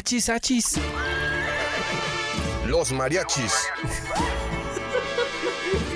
Achis, achis. Los mariachis.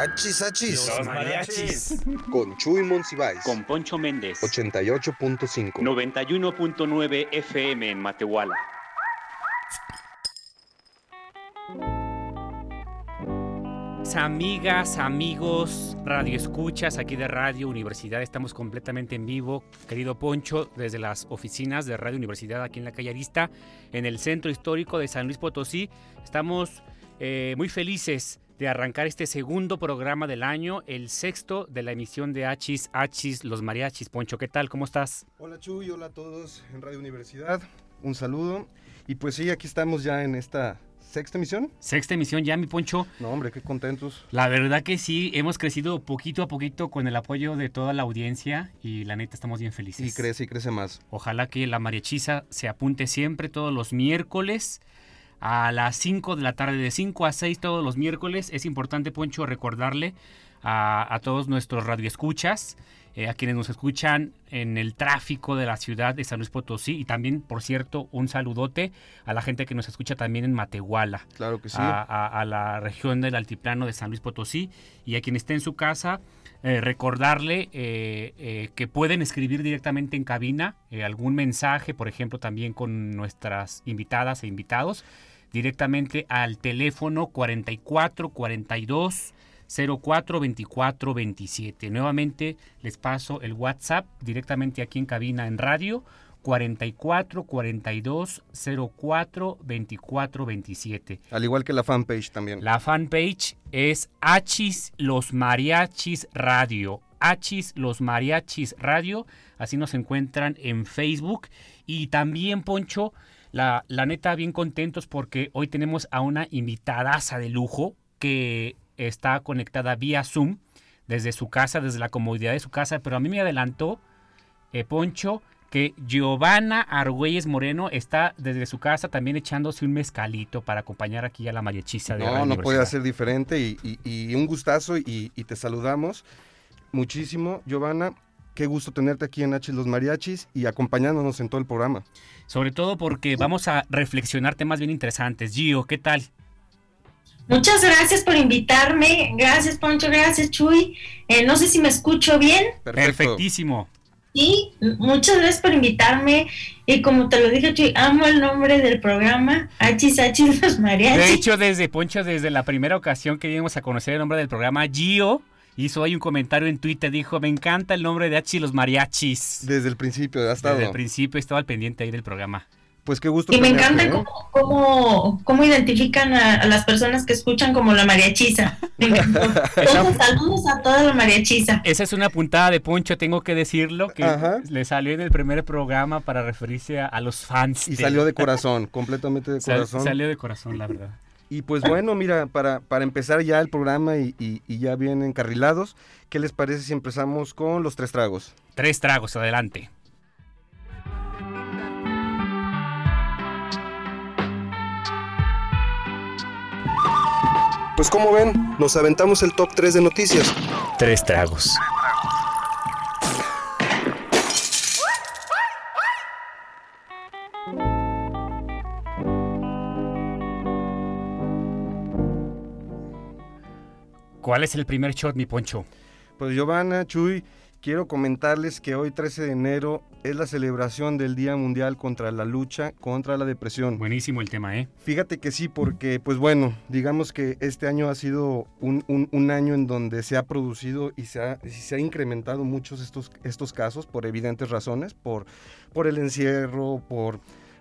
Achis, achis. mariachis. Con Chuy Monsiváis. Con Poncho Méndez. 88.5. 91.9 FM en Matehuala. Amigas, amigos, radio escuchas aquí de Radio Universidad, estamos completamente en vivo, querido Poncho, desde las oficinas de Radio Universidad aquí en la calle Arista, en el centro histórico de San Luis Potosí. Estamos eh, muy felices de arrancar este segundo programa del año, el sexto de la emisión de Hachis, Hachis, los mariachis. Poncho, ¿qué tal? ¿Cómo estás? Hola Chuy, hola a todos en Radio Universidad. Un saludo. Y pues sí, aquí estamos ya en esta sexta emisión. Sexta emisión ya, mi Poncho. No, hombre, qué contentos. La verdad que sí, hemos crecido poquito a poquito con el apoyo de toda la audiencia y la neta estamos bien felices. Y crece y crece más. Ojalá que la mariachiza se apunte siempre todos los miércoles a las 5 de la tarde, de 5 a 6 todos los miércoles. Es importante, Poncho, recordarle a, a todos nuestros radioescuchas, eh, a quienes nos escuchan en el tráfico de la ciudad de San Luis Potosí y también, por cierto, un saludote a la gente que nos escucha también en Matehuala Claro que sí. a, a- a la región del altiplano de San Luis Potosí y a quien esté en su casa eh, recordarle eh, eh, que pueden escribir directamente en cabina algún mensaje, por ejemplo, también con nuestras invitadas e invitados, directamente al teléfono 44 42 04 24 27. Nuevamente les paso el WhatsApp directamente aquí en cabina en radio 44 42 04 24 27. Al igual que la fanpage también. La fanpage es Hachis Los Mariachis Radio. Hachis Los Mariachis Radio. Así nos encuentran en Facebook. Y también, Poncho, la, la neta, bien contentos porque hoy tenemos a una invitadaza de lujo que está conectada vía Zoom desde su casa, desde la comodidad de su casa. Pero a mí me adelantó, eh, Poncho, que Giovanna Argüelles Moreno está desde su casa también echándose un mezcalito para acompañar aquí a la mariachiza de No, Radio no puede Universidad. ser diferente y, y- y un gustazo y, y te saludamos muchísimo, Giovanna. Qué gusto tenerte aquí en H Los Mariachis y acompañándonos en todo el programa. Sobre todo porque vamos a reflexionar temas bien interesantes. Gio, ¿qué tal? Muchas gracias por invitarme. Gracias, Poncho. Gracias, Chuy. Eh, no sé si me escucho bien. Perfecto. Perfectísimo. Sí, muchas gracias por invitarme. Y como te lo dije, Chuy, amo el nombre del programa. Hachis, hachis, los mariachis. De hecho, desde Poncho, desde la primera ocasión que íbamos a conocer el nombre del programa, Gio hizo ahí un comentario en Twitter, dijo, me encanta el nombre de Hachi los mariachis. Desde el principio, ha estado. Desde el principio estaba al pendiente ahí del programa. Pues qué gusto y me encanta ¿eh? cómo, cómo, cómo identifican a, a las personas que escuchan como la mariachiza. Entonces, saludos a toda la mariachiza. Esa es una puntada de Poncho, tengo que decirlo, que Ajá. le salió en el primer programa para referirse a, a los fans. Y salió de corazón, completamente de Sal- corazón. salió de corazón, la verdad. Y pues bueno, mira, para, para empezar ya el programa y, y- y ya bien encarrilados, ¿qué les parece si empezamos con los tres tragos? Tres tragos, adelante. Pues como ven, nos aventamos el top 3 de noticias. Tres tragos. ¿Cuál es el primer shot, mi Poncho? Pues Giovanna, Chuy, quiero comentarles que hoy 13 de enero es la celebración del Día Mundial contra la lucha contra la depresión. Buenísimo el tema, ¿eh? Fíjate que sí, porque pues bueno, digamos que este año ha sido un, un- un año en donde se ha producido y se ha, se ha incrementado muchos estos, estos casos por evidentes razones, por, por el encierro, por,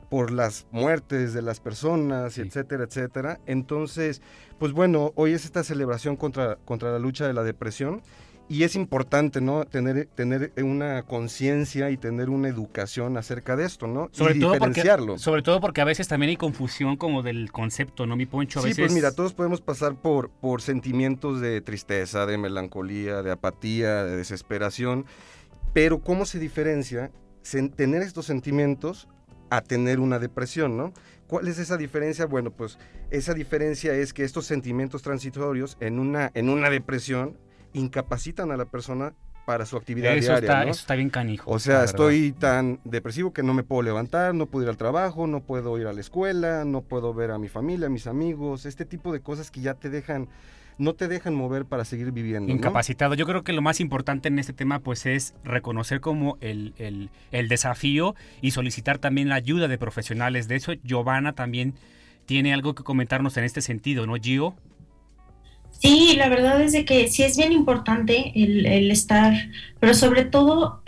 por las muertes de las personas, Sí. etcétera, etcétera. Entonces, pues bueno, hoy es esta celebración contra, contra la lucha de la depresión y es importante, ¿no? Tener, tener una conciencia y tener una educación acerca de esto, ¿no? Sobre y todo diferenciarlo. Porque, sobre todo porque a veces también hay confusión como del concepto, ¿no, mi Poncho? A sí, veces... pues mira, todos podemos pasar por, por sentimientos de tristeza, de melancolía, de apatía, de desesperación, pero ¿cómo se diferencia tener estos sentimientos a tener una depresión, ¿no? ¿Cuál es esa diferencia? Bueno, pues esa diferencia es que estos sentimientos transitorios en una, en una depresión incapacitan a la persona para su actividad eso diaria. Está, ¿no? Eso está bien canijo. O sea, estoy tan depresivo que no me puedo levantar, no puedo ir al trabajo, no puedo ir a la escuela, no puedo ver a mi familia, a mis amigos, este tipo de cosas que ya te dejan no te dejan mover para seguir viviendo. Incapacitado. Yo creo que lo más importante en este tema pues es reconocer como el, el, el, desafío y solicitar también la ayuda de profesionales. De eso, Giovanna también tiene algo que comentarnos en este sentido, ¿no, Gio? Sí, la verdad es de que sí es bien importante el, el estar, pero sobre todo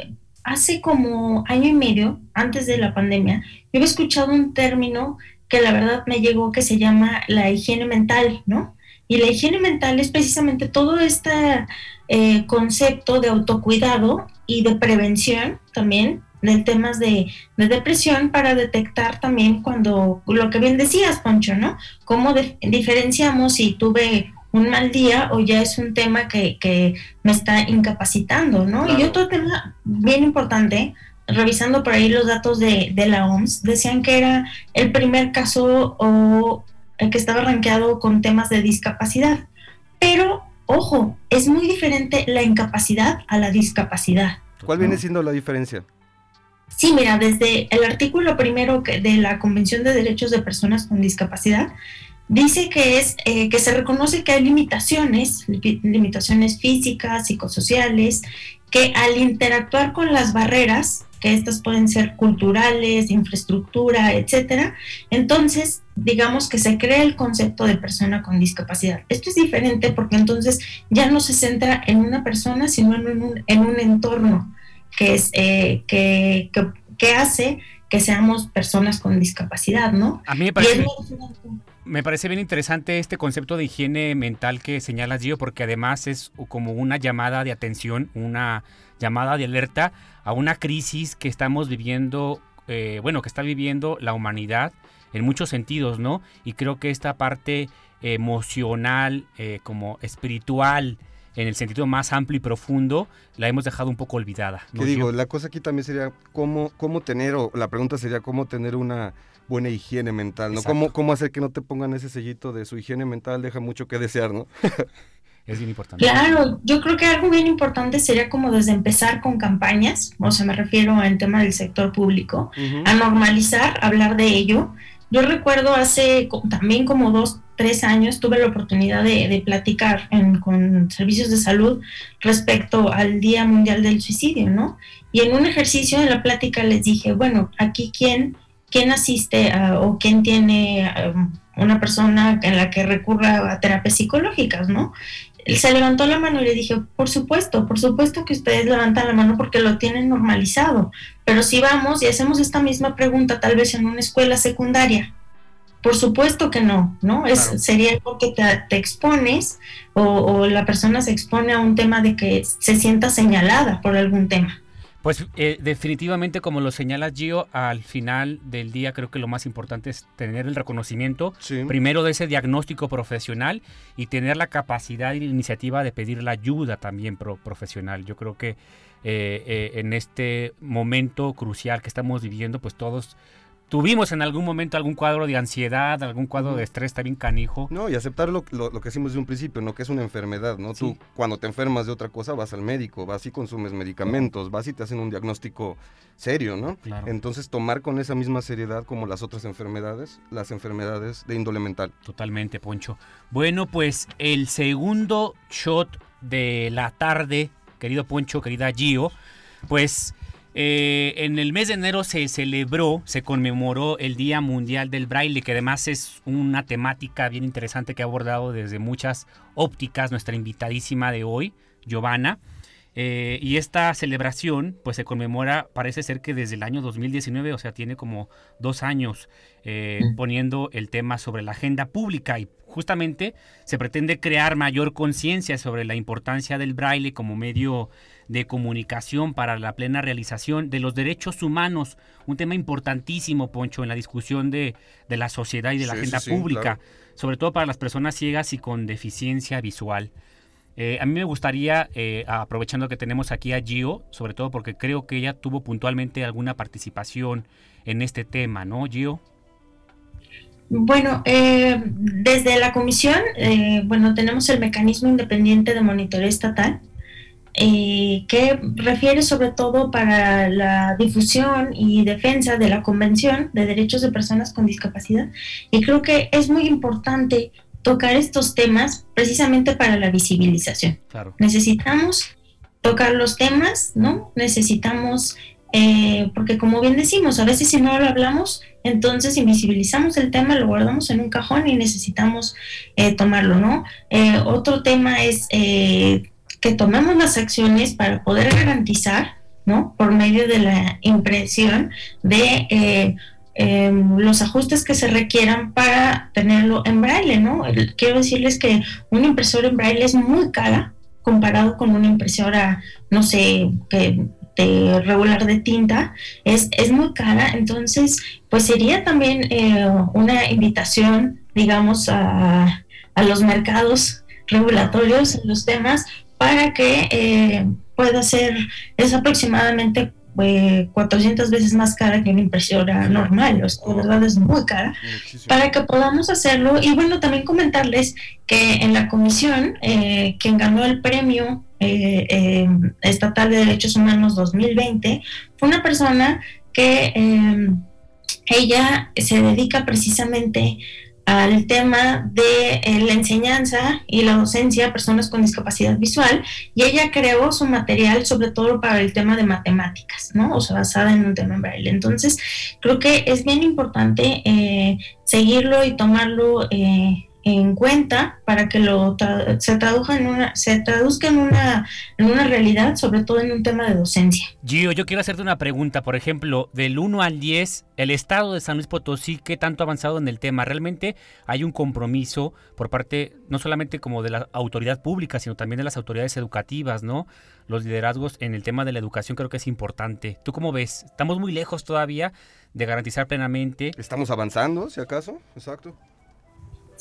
hace como año y medio, antes de la pandemia, yo había escuchado un término que la verdad me llegó que se llama la higiene mental, ¿no? Y la higiene mental es precisamente todo este eh, concepto de autocuidado y de prevención también de temas de, de, depresión para detectar también cuando, lo que bien decías, Poncho, ¿no? Cómo diferenciamos si tuve un mal día o ya es un tema que, que me está incapacitando, ¿no? Claro. Y otro tema bien importante, revisando por ahí los datos de, de, la OMS, decían que era el primer caso o que estaba rankeado con temas de discapacidad. Pero, ojo, es muy diferente la incapacidad a la discapacidad. ¿Cuál viene siendo la diferencia? Sí, mira, desde el artículo primero de la Convención de Derechos de Personas con Discapacidad, dice que es eh, que se reconoce que hay limitaciones, limitaciones físicas, psicosociales, que al interactuar con las barreras, que estas pueden ser culturales, infraestructura, etcétera, entonces digamos que se crea el concepto de persona con discapacidad. Esto es diferente porque entonces ya no se centra en una persona, sino en un, en un entorno que, es, eh, que, que, que hace que seamos personas con discapacidad, ¿no? A mí me parece, me parece bien interesante este concepto de higiene mental que señalas, Gio, porque además es como una llamada de atención, una llamada de alerta a una crisis que estamos viviendo, eh, bueno, que está viviendo la humanidad en muchos sentidos, ¿no? Y creo que esta parte emocional, eh, como espiritual, en el sentido más amplio y profundo, la hemos dejado un poco olvidada. ¿no? Digo, la cosa aquí también sería cómo, cómo tener, o la pregunta sería cómo tener una buena higiene mental, ¿no? ¿Cómo, ¿Cómo hacer que no te pongan ese sellito de su higiene mental deja mucho que desear, ¿no? es bien importante. Claro, yo creo que algo bien importante sería como desde empezar con campañas, o sea, me refiero al tema del sector público, uh -huh. a normalizar, hablar de ello. Yo recuerdo hace también como dos, tres años tuve la oportunidad de, de platicar en, con servicios de salud respecto al Día Mundial del Suicidio, ¿no? Y en un ejercicio de la plática les dije, bueno, aquí quién, quién asiste a, o quién tiene um, una persona en la que recurra a terapias psicológicas, ¿no? se levantó la mano y le dije, por supuesto, por supuesto que ustedes levantan la mano porque lo tienen normalizado, pero si vamos y hacemos esta misma pregunta tal vez en una escuela secundaria, por supuesto que no, ¿no? Es, claro. Sería algo que te, te expones o, o, la persona se expone a un tema de que se sienta señalada por algún tema. Pues eh, definitivamente, como lo señala Gio, al final del día creo que lo más importante es tener el reconocimiento, sí. primero de ese diagnóstico profesional y tener la capacidad y la iniciativa de pedir la ayuda también pro profesional. Yo creo que eh, eh, en este momento crucial que estamos viviendo, pues todos tuvimos en algún momento algún cuadro de ansiedad, algún cuadro de estrés también canijo. No, y aceptar lo, lo, lo que decimos de un principio, ¿no? Que es una enfermedad, ¿no? Sí. Tú cuando te enfermas de otra cosa vas al médico, vas y consumes medicamentos, vas y te hacen un diagnóstico serio, ¿no? Claro. Entonces tomar con esa misma seriedad como las otras enfermedades, las enfermedades de índole mental. Totalmente, Poncho. Bueno, pues el segundo shot de la tarde, querido Poncho, querida Gio, pues eh, en el mes de enero se celebró, se conmemoró el Día Mundial del Braille, que además es una temática bien interesante que ha abordado desde muchas ópticas nuestra invitadísima de hoy, Giovanna. Eh, y esta celebración pues se conmemora, parece ser que desde el año 2019, o sea, tiene como dos años eh, mm. poniendo el tema sobre la agenda pública y justamente se pretende crear mayor conciencia sobre la importancia del braille como medio de comunicación para la plena realización de los derechos humanos, un tema importantísimo, Poncho, en la discusión de, la sociedad y de la agenda pública, sobre todo para las personas ciegas y con deficiencia visual. Eh, a mí me gustaría, eh, aprovechando que tenemos aquí a Gio, sobre todo porque creo que ella tuvo puntualmente alguna participación en este tema, ¿no, Gio? Bueno, eh, desde la comisión, bueno, tenemos el mecanismo independiente de monitoreo estatal, que refiere sobre todo para la difusión y defensa de la Convención de Derechos de Personas con Discapacidad. Y creo que es muy importante tocar estos temas precisamente para la visibilización. Necesitamos tocar los temas, ¿no? Necesitamos, eh, porque como bien decimos, a veces si no lo hablamos, entonces invisibilizamos el tema, lo guardamos en un cajón y necesitamos eh, tomarlo, ¿no? Eh, otro tema es que tomemos las acciones para poder garantizar, ¿no? Por medio de la impresión de Em, los ajustes que se requieran para tenerlo en braille, ¿no? Quiero decirles que una impresora en braille es muy cara comparado con una impresora, no sé, que de regular de tinta, es, es muy cara, entonces pues sería también eh, una invitación, digamos, a, a, los mercados regulatorios en los temas para que eh, pueda ser, es aproximadamente 400 veces más cara que una impresora normal, o sea, de verdad es muy cara, para que podamos hacerlo. Y bueno, también comentarles que en la comisión, eh, quien ganó el premio eh, eh, estatal de derechos humanos 2020 fue una persona que ella se dedica precisamente al tema de eh, la enseñanza y la docencia a personas con discapacidad visual y ella creó su material sobre todo para el tema de matemáticas, ¿no? O sea, basada en un tema en braille. Entonces, creo que es bien importante eh, seguirlo y tomarlo eh, en cuenta para que lo se traduzca en una se traduzca en una en una realidad sobre todo en un tema de docencia. Gio, yo quiero hacerte una pregunta, por ejemplo, del 1 al 10, el estado de San Luis Potosí, ¿qué tanto ha avanzado en el tema? Realmente hay un compromiso por parte no solamente como de la autoridad pública, sino también de las autoridades educativas, ¿no? Los liderazgos en el tema de la educación creo que es importante. ¿Tú cómo ves? Estamos muy lejos todavía de garantizar plenamente. Estamos avanzando, si acaso, exacto.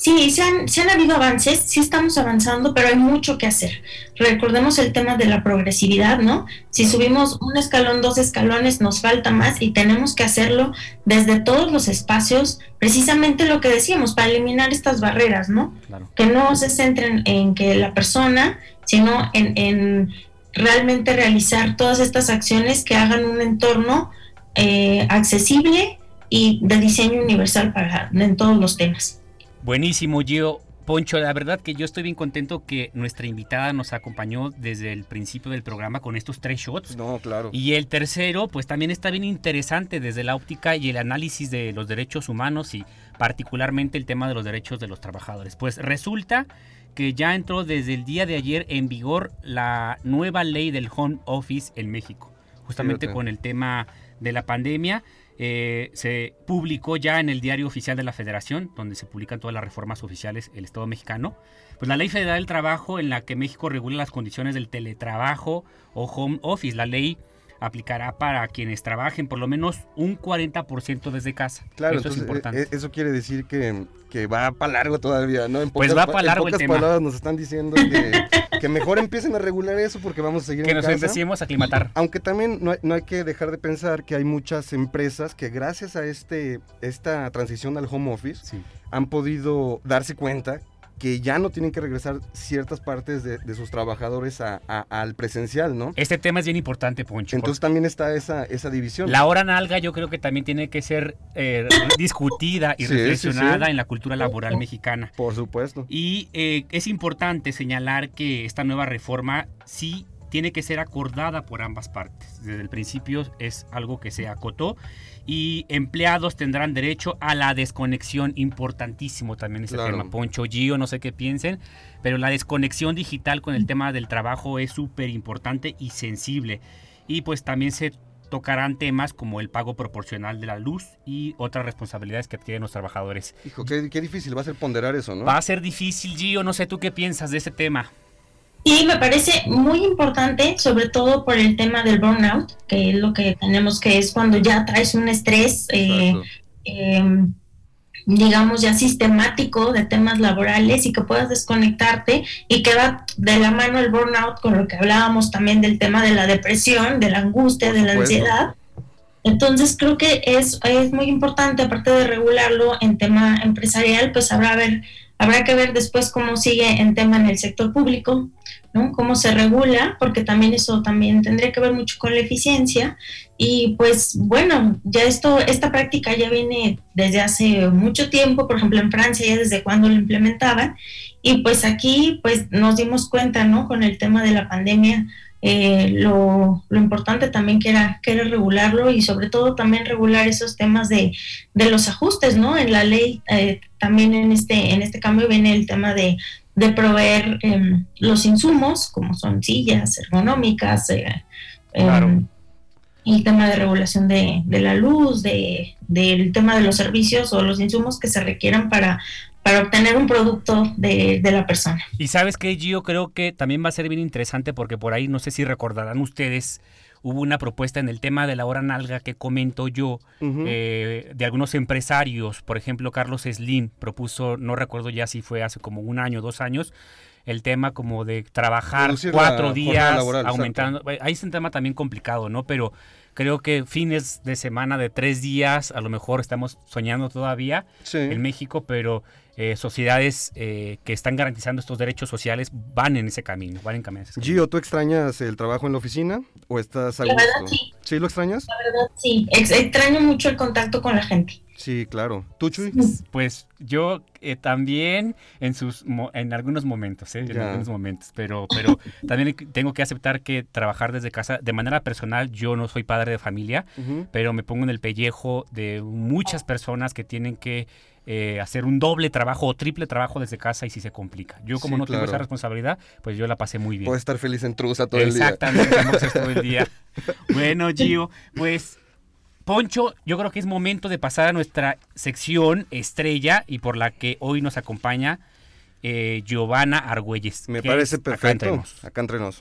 Sí, se han, se han habido avances, sí estamos avanzando, pero hay mucho que hacer. Recordemos el tema de la progresividad, ¿no? Si subimos un escalón, dos escalones, nos falta más y tenemos que hacerlo desde todos los espacios, precisamente lo que decíamos, para eliminar estas barreras, ¿no? Que no se centren en que la persona, sino en, en realmente realizar todas estas acciones que hagan un entorno eh, accesible y de diseño universal para en todos los temas. Buenísimo, Gio. Poncho, la verdad que yo estoy bien contento que nuestra invitada nos acompañó desde el principio del programa con estos tres shots. No, claro. Y el tercero, pues también está bien interesante desde la óptica y el análisis de los derechos humanos y particularmente el tema de los derechos de los trabajadores. Pues resulta que ya entró desde el día de ayer en vigor la nueva ley del home office en México, justamente con el tema de la pandemia. Eh, se publicó ya en el diario oficial de la Federación, donde se publican todas las reformas oficiales del Estado mexicano, pues la Ley Federal del Trabajo en la que México regula las condiciones del teletrabajo o home office. La ley aplicará para quienes trabajen por lo menos un 40% desde casa. Claro, eso es importante. Eh, eso quiere decir que, que va para largo todavía, ¿no? En pues va para largo en pocas palabras nos están diciendo que, mejor empiecen a regular eso porque vamos a seguir que nos empecemos a aclimatar. Aunque también no hay, no hay, que dejar de pensar que hay muchas empresas que gracias a este esta transición al home office han podido darse cuenta que ya no tienen que regresar ciertas partes de, sus trabajadores al presencial, ¿no? Este tema es bien importante, Poncho. Entonces también está esa, esa división. La hora nalga yo creo que también tiene que ser eh, discutida y reflexionada en la cultura laboral mexicana. Por supuesto. Y eh, es importante señalar que esta nueva reforma sí tiene que ser acordada por ambas partes. Desde el principio es algo que se acotó y empleados tendrán derecho a la desconexión, importantísimo también ese tema. Poncho Gio, no sé qué piensen, pero la desconexión digital con el tema del trabajo es súper importante y sensible. Y pues también se tocarán temas como el pago proporcional de la luz y otras responsabilidades que tienen los trabajadores. Hijo, qué, difícil va a ser ponderar eso, ¿no? Va a ser difícil, Gio, no sé tú qué piensas de ese tema. Y me parece muy importante, sobre todo por el tema del burnout, que es lo que tenemos que es cuando ya traes un estrés, eh, em, digamos, ya sistemático de temas laborales y que puedas desconectarte y que va de la mano el burnout con lo que hablábamos también del tema de la depresión, de la angustia, de la ansiedad. Entonces creo que es, es muy importante, aparte de regularlo en tema empresarial, pues habrá, ver, habrá que ver después cómo sigue en tema en el sector público, ¿no? Cómo se regula, porque también eso también tendría que ver mucho con la eficiencia. Y pues bueno, ya esto, esta práctica ya viene desde hace mucho tiempo, por ejemplo en Francia ya desde cuando lo implementaban. Y pues aquí pues nos dimos cuenta, ¿no? Con el tema de la pandemia, eh, lo, lo, importante también que era, que era regularlo y sobre todo también regular esos temas de, de los ajustes, ¿no? En la ley eh, también en este, en este cambio viene el tema de, de proveer em, los insumos, como son sillas ergonómicas, eh, em, el tema de regulación de, la luz, de, del tema de los servicios o los insumos que se requieran para, para obtener un producto de, de la persona. Y sabes que yo creo que también va a ser bien interesante porque por ahí no sé si recordarán ustedes hubo una propuesta en el tema de la hora nalga que comento yo eh, de algunos empresarios, por ejemplo Carlos Slim propuso, no recuerdo ya si fue hace como un año, dos años, el tema como de trabajar cuatro días aumentando, ahí es un tema también complicado, ¿no? Pero creo que fines de semana de tres días, a lo mejor estamos soñando todavía en México, pero eh, sociedades eh, que están garantizando estos derechos sociales van en ese camino, van en camino. Gio, ¿tú extrañas el trabajo en la oficina o estás a gusto? sí. sí. lo extrañas? La verdad, sí. extraño mucho el contacto con la gente. Sí, claro. ¿Tú, Chuy? Pues yo eh, también en sus en algunos momentos, ¿eh? en algunos momentos, pero pero también tengo que aceptar que trabajar desde casa de manera personal, yo no soy padre de familia, pero me pongo en el pellejo de muchas personas que tienen que eh, hacer un doble trabajo o triple trabajo desde casa y si se complica. Yo como no tengo esa responsabilidad, pues yo la pasé muy bien. Puedo estar feliz en Trusa todo el día. Exactamente, todo el día. Bueno, Gio, pues Poncho, yo creo que es momento de pasar a nuestra sección estrella y por la que hoy nos acompaña eh, Giovanna Argüelles. Me parece perfecto. Acá entre nos.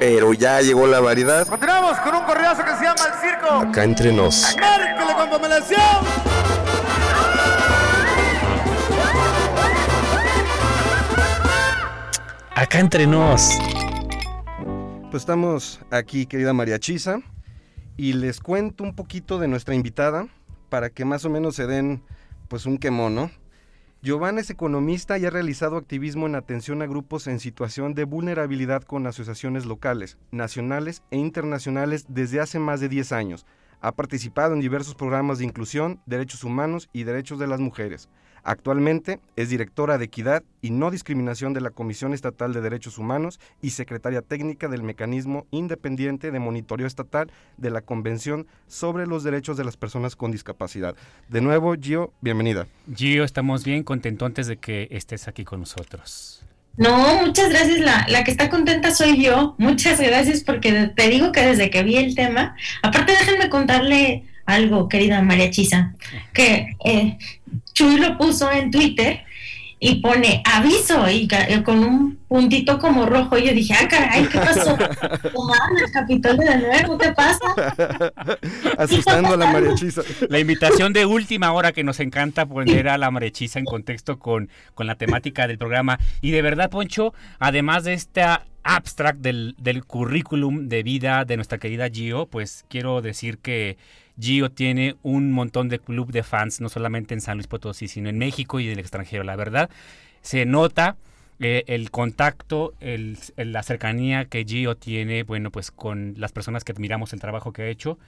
pero ya llegó la variedad. Continuamos con un corridazo que se llama El Circo. Acá entre nos. ¡Márquele con Acá entre nos. Pues estamos aquí, querida María Chisa, y les cuento un poquito de nuestra invitada para que más o menos se den pues un quemón, ¿no? Giovanna es economista y ha realizado activismo en atención a grupos en situación de vulnerabilidad con asociaciones locales, nacionales e internacionales desde hace más de 10 años. Ha participado en diversos programas de inclusión, derechos humanos y derechos de las mujeres. Actualmente es directora de Equidad y No Discriminación de la Comisión Estatal de Derechos Humanos y secretaria técnica del Mecanismo Independiente de Monitoreo Estatal de la Convención sobre los Derechos de las Personas con Discapacidad. De nuevo, Gio, bienvenida. Gio, estamos bien contentos de que estés aquí con nosotros. No, muchas gracias. La, la, que está contenta soy yo. Muchas gracias porque te digo que desde que vi el tema, aparte déjenme contarle algo, querida María Chisa, que eh, Chuy lo puso en Twitter y pone aviso y con un puntito como rojo. Y yo dije, ah, caray, ¿qué pasó? el Capitolio de nuevo, ¿qué pasa? Asustando a la marechiza. La invitación de última hora que nos encanta poner a la marechiza en contexto con, con la temática del programa. Y de verdad, Poncho, además de esta abstract del, del currículum de vida de nuestra querida Gio, pues quiero decir que Gio tiene un montón de club de fans, no solamente en San Luis Potosí, sino en México y en el extranjero. La verdad, se nota eh, el contacto, el, la cercanía que Gio tiene, bueno, pues con las personas que admiramos el trabajo que ha hecho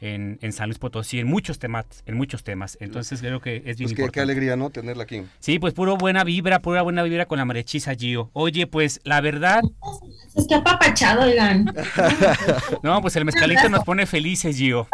en, en San Luis Potosí, en muchos temas, en muchos temas. Entonces creo que es bien Pues qué, importante. qué alegría, ¿no? Tenerla aquí. Sí, pues puro buena vibra, pura buena vibra con la marechiza Gio. Oye, pues la verdad, Es que apapachado, oigan. no, pues el mezcalito nos pone felices, Gio.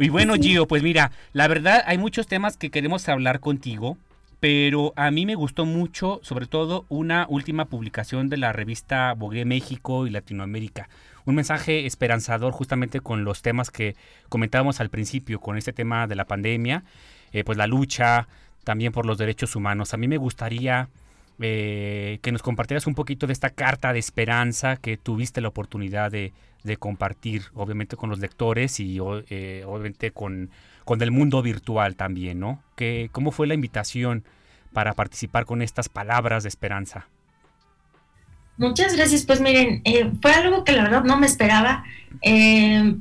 Y bueno, Gio, pues mira, la verdad hay muchos temas que queremos hablar contigo, pero a mí me gustó mucho, sobre todo, una última publicación de la revista Vogue México y Latinoamérica. Un mensaje esperanzador justamente con los temas que comentábamos al principio, con este tema de la pandemia, eh, pues la lucha también por los derechos humanos. A mí me gustaría eh, que nos compartieras un poquito de esta carta de esperanza que tuviste la oportunidad de, de compartir, obviamente con los lectores y eh, obviamente con, con el mundo virtual también, ¿no? Que, ¿Cómo fue la invitación para participar con estas palabras de esperanza? Muchas gracias. Pues miren, eh, fue algo que la verdad no me esperaba. Eh,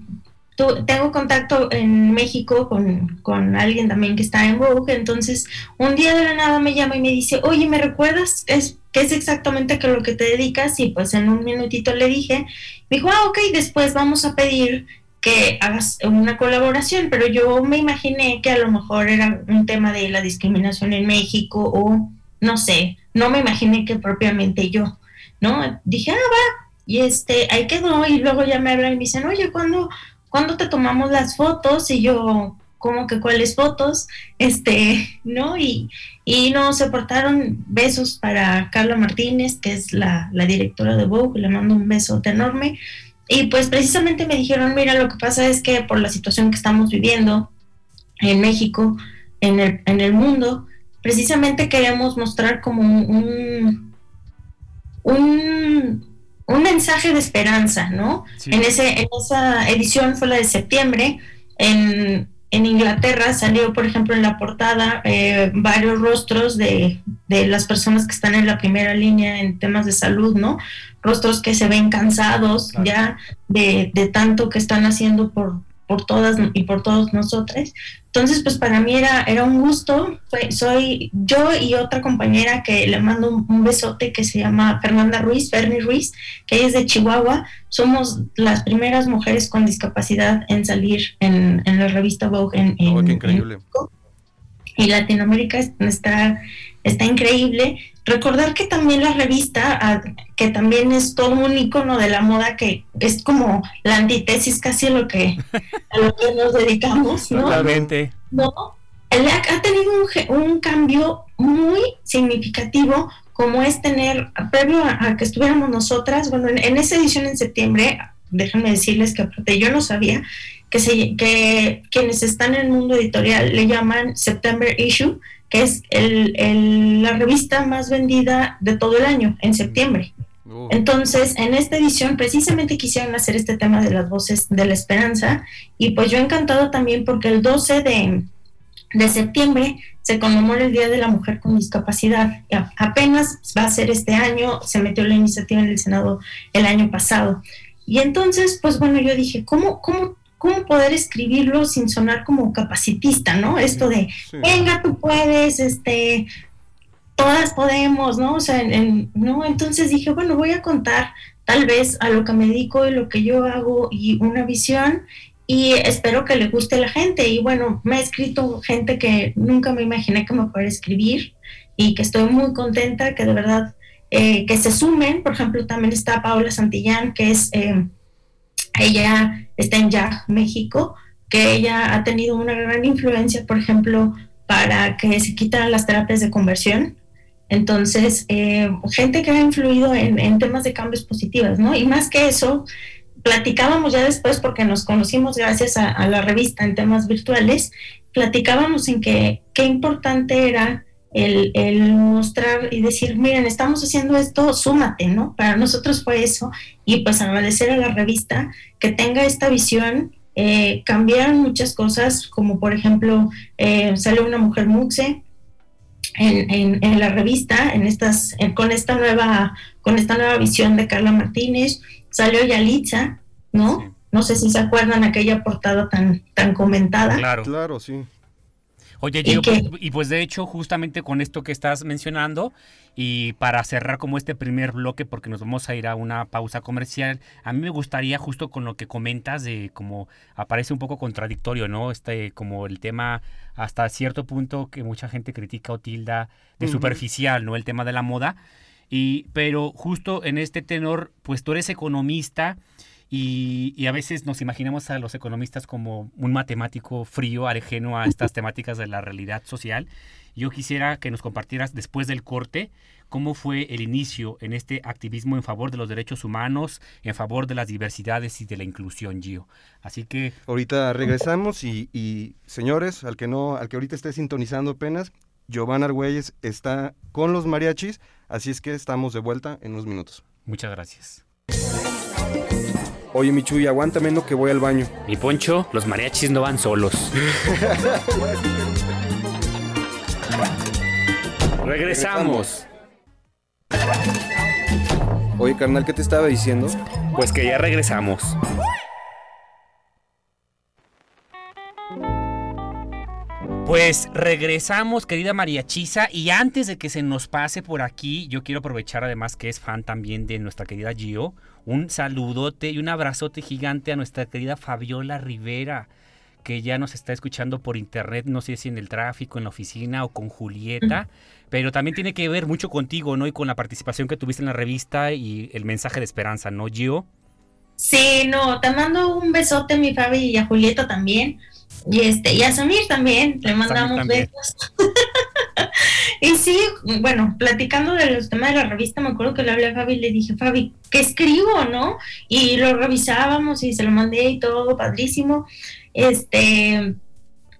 tu- tengo contacto en México con, con alguien también que está en Vogue, entonces un día de la nada me llama y me dice, oye, ¿me recuerdas qué es exactamente que lo que te dedicas? Y pues en un minutito le dije, me dijo, ah, ok, después vamos a pedir que hagas una colaboración, pero yo me imaginé que a lo mejor era un tema de la discriminación en México o no sé, no me imaginé que propiamente yo. ¿no? Dije, ah, va, y este, ahí quedó, y luego ya me hablan y me dicen, oye, ¿cuándo, ¿cuándo te tomamos las fotos? Y yo, ¿cómo que cuáles fotos? Este, ¿no? Y, y no, se portaron besos para Carla Martínez, que es la, la directora de Vogue, le mando un besote enorme. Y pues precisamente me dijeron, mira, lo que pasa es que por la situación que estamos viviendo en México, en el, en el mundo, precisamente queremos mostrar como un, un mensaje de esperanza, ¿no? Sí. En, ese, en esa edición fue la de septiembre, en, en Inglaterra salió, por ejemplo, en la portada eh, varios rostros de, de las personas que están en la primera línea en temas de salud, ¿no? Rostros que se ven cansados Claro. ya de, de tanto que están haciendo por, por todas y por todos nosotros. Entonces, pues para mí era, era un gusto. Fue- soy yo y otra compañera que le mando un, un besote que se llama Fernanda Ruiz, Ferni Ruiz, que ella es de Chihuahua. Somos las primeras mujeres con discapacidad en salir en, en la revista Vogue en, en- Oh, qué en increíble. México. y Latinoamérica es- está, está increíble. Recordar que también la revista, ah, que también es todo un icono de la moda, que es como la antítesis casi a lo que, a lo que nos dedicamos, ¿no? Totalmente. No, ha, tenido un, cambio muy significativo, como es tener, previo a, a que estuviéramos nosotras, bueno, en, en esa edición en septiembre, déjenme decirles que aparte yo no sabía que, se, que quienes están en el mundo editorial le llaman September Issue, que es el, el- la revista más vendida de todo el año, en septiembre. Uh, Entonces, en esta edición precisamente quisieron hacer este tema de las voces de la esperanza y pues yo encantado también porque el 12 de, de septiembre se conmemora el Día de la Mujer con Discapacidad. A- apenas va a ser este año, se metió la iniciativa en el Senado el año pasado. Y entonces, pues bueno, yo dije, ¿cómo, cómo, cómo poder escribirlo sin sonar como capacitista, ¿no? Esto de, sí. venga, tú puedes, este, todas podemos, ¿no? O sea, en- en- ¿no? Entonces dije, bueno, voy a contar tal vez a lo que me dedico y lo que yo hago y una visión y espero que le guste a la gente. Y bueno, me ha escrito gente que nunca me imaginé que me fuera escribir y que estoy muy contenta, que de verdad eh, que se sumen. Por ejemplo, también está Paula Santillán, que es, eh, ella está en YAG, México, que ella ha tenido una gran influencia, por ejemplo, para que se quitaran las terapias de conversión. Entonces, eh, gente que ha influido en, en temas de cambios positivos, ¿no? Y más que eso, platicábamos ya después, porque nos conocimos gracias a, a la revista en temas virtuales, platicábamos en que qué importante era el, el mostrar y decir, miren, estamos haciendo esto, súmate, ¿no? Para nosotros fue eso, y pues agradecer a la revista que tenga esta visión. Eh, cambiaron muchas cosas, como por ejemplo, eh, salió una mujer muxe, en, en, la revista, en estas, con esta nueva, con esta nueva visión de Carla Martínez, salió Yalitza, ¿no? No sé si se acuerdan aquella portada tan, tan comentada. Claro, claro, sí. Oye, Gio, pues, y pues de hecho, justamente con esto que estás mencionando, y para cerrar como este primer bloque, porque nos vamos a ir a una pausa comercial, a mí me gustaría justo con lo que comentas de cómo aparece un poco contradictorio, ¿no? Este, como el tema hasta cierto punto que mucha gente critica o tilda de superficial, ¿no? El tema de la moda. Y, pero justo en este tenor, pues tú eres economista y, a veces nos imaginamos a los economistas como un matemático frío, arejeno a estas temáticas de la realidad social. Yo quisiera que nos compartieras después del corte cómo fue el inicio en este activismo en favor de los derechos humanos, en favor de las diversidades y de la inclusión, Gio. Así que ahorita regresamos y, y señores, al que no, al que ahorita esté sintonizando apenas, Giovanna Argüelles está con los mariachis, así es que estamos de vuelta en unos minutos. Muchas gracias. Oye, Michuy, aguántame no que voy al baño. Mi Poncho, los mariachis no van solos. Regresamos. Oye, carnal, ¿qué te estaba diciendo? Pues que ya regresamos. Pues regresamos, querida María Chisa, y antes de que se nos pase por aquí, yo quiero aprovechar además que es fan también de nuestra querida Gio, un saludote y un abrazote gigante a nuestra querida Fabiola Rivera, que ya nos está escuchando por internet, no sé si en el tráfico, en la oficina o con Julieta, pero también tiene que ver mucho contigo, ¿no? Y con la participación que tuviste en la revista y el mensaje de esperanza, ¿no, Gio? Sí, no, te mando un besote, mi Fabi, y a Julieta también. Y este, y a Samir también, le mandamos besos. y sí, bueno, platicando de los temas de la revista, me acuerdo que le hablé a Fabi y le dije, Fabi, ¿qué escribo, no? Y lo revisábamos y se lo mandé y todo, padrísimo. Este,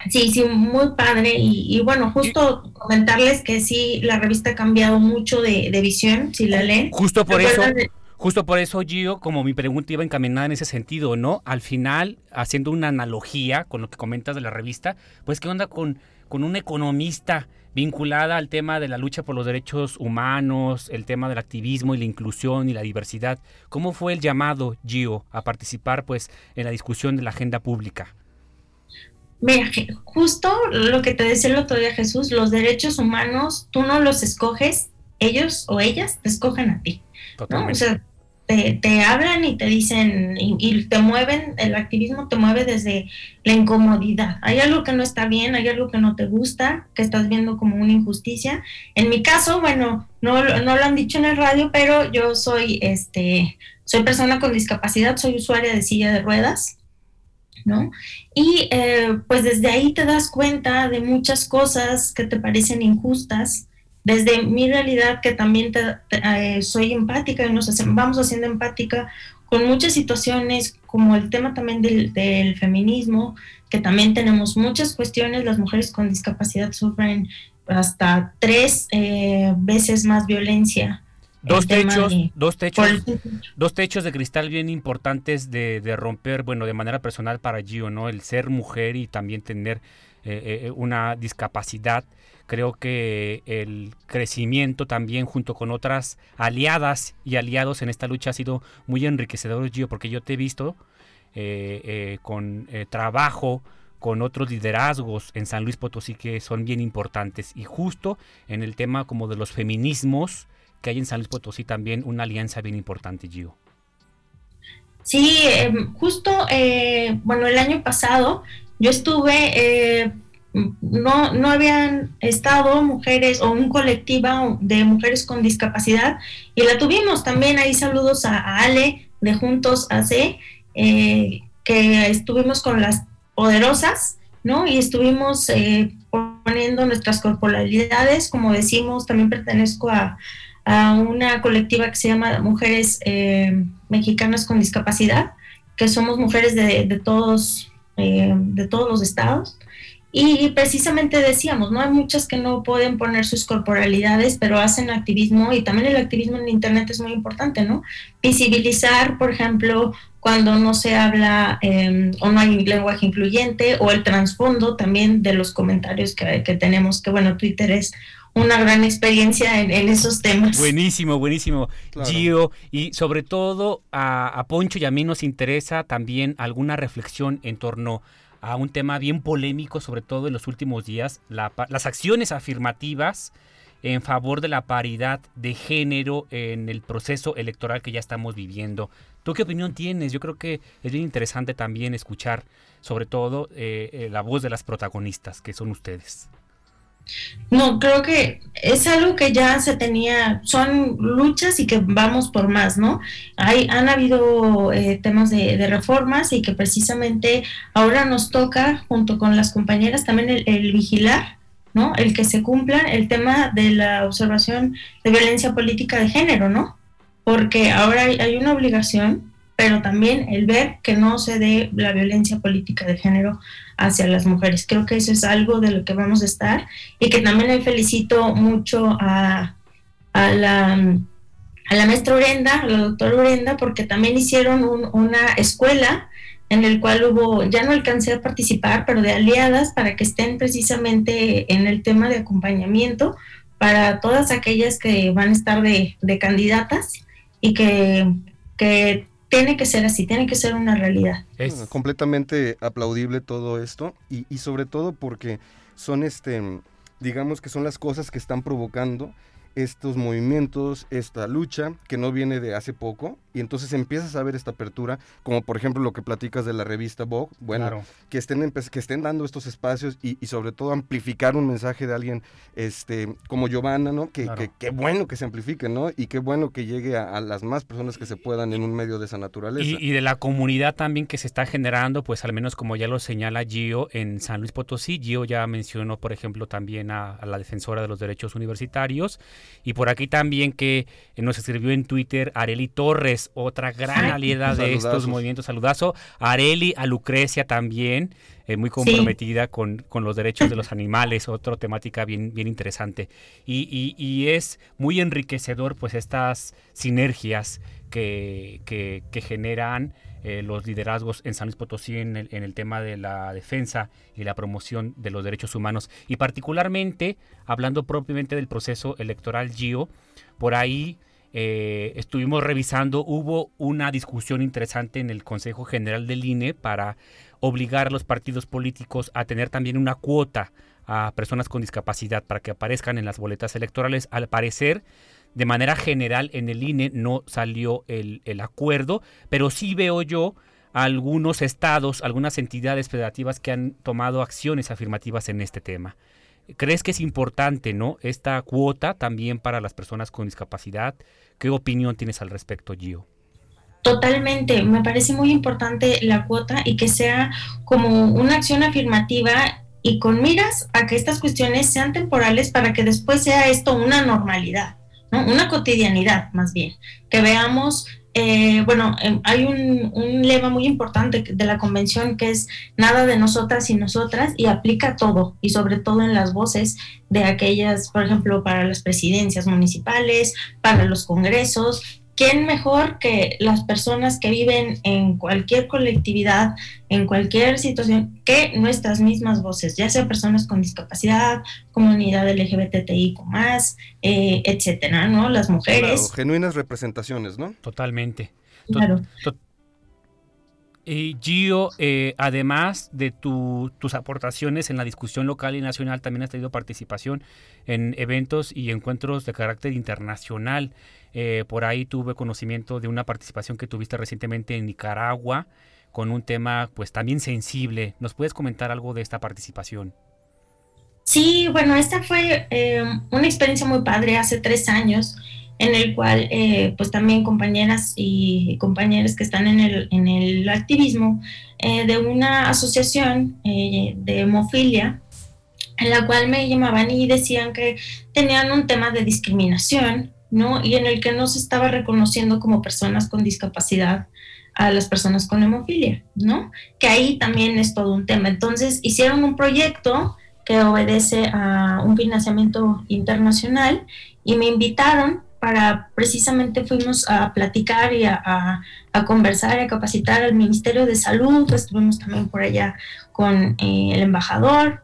sí, sí, muy padre. Y, bueno, justo comentarles que sí, la revista ha cambiado mucho de, visión, si la leen. Justo por eso. Justo por eso, Gio, como mi pregunta iba encaminada en ese sentido, ¿no? Al final, haciendo una analogía con lo que comentas de la revista, pues, ¿qué onda con, con una economista vinculada al tema de la lucha por los derechos humanos, el tema del activismo y la inclusión y la diversidad? ¿Cómo fue el llamado, Gio, a participar, pues, en la discusión de la agenda pública? Mira, justo lo que te decía el otro día Jesús, los derechos humanos, tú no los escoges, ellos o ellas te escogen a ti. Totalmente te, hablan y te dicen y, te mueven, el activismo te mueve desde la incomodidad. Hay algo que no está bien, hay algo que no te gusta, que estás viendo como una injusticia. En mi caso, bueno, no, no lo han dicho en el radio, pero yo soy, este, soy persona con discapacidad, soy usuaria de silla de ruedas. ¿no? Y eh, pues desde ahí te das cuenta de muchas cosas que te parecen injustas, desde mi realidad que también eh, soy empática y nos vamos haciendo empática con muchas situaciones como el tema también del, feminismo, que también tenemos muchas cuestiones, las mujeres con discapacidad sufren hasta tres eh, veces más violencia. Dos techos, dos techos, dos techos de cristal bien importantes de, de, romper, bueno, de manera personal para Gio, ¿no? El ser mujer y también tener eh, una discapacidad Creo que el crecimiento también junto con otras aliadas y aliados en esta lucha ha sido muy enriquecedor, Gio, porque yo te he visto eh, eh, con eh, trabajo con otros liderazgos en San Luis Potosí que son bien importantes y justo en el tema como de los feminismos que hay en San Luis Potosí también una alianza bien importante, Gio. Sí, em, justo, bueno, el año pasado yo estuve no, no habían estado mujeres o un colectivo de mujeres con discapacidad y la tuvimos. También ahí saludos a, Ale de Juntos AC eh, que estuvimos con las poderosas no y estuvimos eh, poniendo nuestras corporalidades. Como decimos también pertenezco a, una colectiva que se llama Mujeres eh, Mexicanas con Discapacidad que somos mujeres de, de todos de todos los estados Y precisamente decíamos, ¿no? Hay muchas que no pueden poner sus corporalidades, pero hacen activismo y también el activismo en Internet es muy importante, ¿no? Visibilizar, por ejemplo, cuando no se habla eh, o no hay lenguaje incluyente o el trasfondo también de los comentarios que, que tenemos, que bueno, Twitter es una gran experiencia en, en, esos temas. Buenísimo, buenísimo. Claro. Gio, y sobre todo a, a, Poncho y a mí nos interesa también alguna reflexión en torno a un tema bien polémico, sobre todo en los últimos días, la, las acciones afirmativas en favor de la paridad de género en el proceso electoral que ya estamos viviendo. ¿Tú qué opinión tienes? Yo creo que es bien interesante también escuchar sobre todo eh, eh, la voz de las protagonistas, que son ustedes. No, creo que es algo que ya se tenía, son luchas y que vamos por más, ¿no? Hay, han habido eh, temas de, reformas y que precisamente ahora nos toca, junto con las compañeras, también el, vigilar, ¿no? El que se cumpla el tema de la observación de violencia política de género, ¿no? Porque ahora hay una obligación pero también el ver que no se dé la violencia política de género hacia las mujeres. Creo que eso es algo de lo que vamos a estar y que también le felicito mucho a, a la a la maestra Urenda, a la doctora Urenda, porque también hicieron un, una escuela en el cual hubo, ya no alcancé a participar, pero de aliadas para que estén precisamente en el tema de acompañamiento para todas aquellas que van a estar de, de candidatas y que, que tiene que ser así, tiene que ser una realidad. Es completamente aplaudible todo esto y, y, sobre todo porque son este, digamos que son las cosas que están provocando estos movimientos, esta lucha que no viene de hace poco y entonces empiezas a ver esta apertura, como por ejemplo lo que platicas de la revista Vogue, bueno, claro. que, estén, que estén dando estos espacios y, y, sobre todo amplificar un mensaje de alguien este, como Giovanna, ¿no? Que, claro. que, que, bueno que se amplifique, ¿no? Y qué bueno que llegue a, a, las más personas que se puedan en un medio de esa naturaleza. Y, y, de la comunidad también que se está generando, pues al menos como ya lo señala Gio en San Luis Potosí, Gio ya mencionó, por ejemplo, también a, a la defensora de los derechos universitarios y por aquí también que nos escribió en Twitter Areli Torres, otra gran aliada de estos movimientos. Saludazo. Areli, a Lucrecia también, eh, muy comprometida sí. con, con, los derechos de los animales, otra temática bien, bien interesante. Y, y, y, es muy enriquecedor pues estas sinergias que, que, que generan eh, los liderazgos en San Luis Potosí en el, en el, tema de la defensa y la promoción de los derechos humanos. Y particularmente, hablando propiamente del proceso electoral GIO, por ahí eh, estuvimos revisando, hubo una discusión interesante en el Consejo General del INE para obligar a los partidos políticos a tener también una cuota a personas con discapacidad para que aparezcan en las boletas electorales. Al parecer, de manera general en el INE no salió el, el, acuerdo, pero sí veo yo algunos estados, algunas entidades federativas que han tomado acciones afirmativas en este tema. ¿Crees que es importante, no, esta cuota también para las personas con discapacidad? ¿Qué opinión tienes al respecto, Gio? Totalmente, me parece muy importante la cuota y que sea como una acción afirmativa y con miras a que estas cuestiones sean temporales para que después sea esto una normalidad. ¿no? una cotidianidad más bien, que veamos, eh, bueno, eh, hay un, un, lema muy importante de la convención que es nada de nosotras y nosotras y aplica todo y sobre todo en las voces de aquellas, por ejemplo, para las presidencias municipales, para los congresos, ¿quién mejor que las personas que viven en cualquier colectividad, en cualquier situación, que nuestras mismas voces, ya sea personas con discapacidad, comunidad LGBTI más, eh, etcétera, ¿no? Las mujeres. Claro, genuinas representaciones, ¿no? Totalmente. Claro. Y Gio, eh, además de tu, tus aportaciones en la discusión local y nacional, también has tenido participación en eventos y encuentros de carácter internacional. Eh, por ahí tuve conocimiento de una participación que tuviste recientemente en Nicaragua con un tema pues también sensible. ¿Nos puedes comentar algo de esta participación? Sí, bueno, esta fue eh, una experiencia muy padre hace tres años en el cual eh, pues también compañeras y compañeros que están en el, en el activismo eh, de una asociación eh, de hemofilia en la cual me llamaban y decían que tenían un tema de discriminación, ¿no? Y en el que no se estaba reconociendo como personas con discapacidad a las personas con hemofilia, ¿no? Que ahí también es todo un tema. Entonces hicieron un proyecto que obedece a un financiamiento internacional y me invitaron para precisamente fuimos a platicar y a, conversar y a capacitar al Ministerio de Salud, estuvimos también por allá con eh, el embajador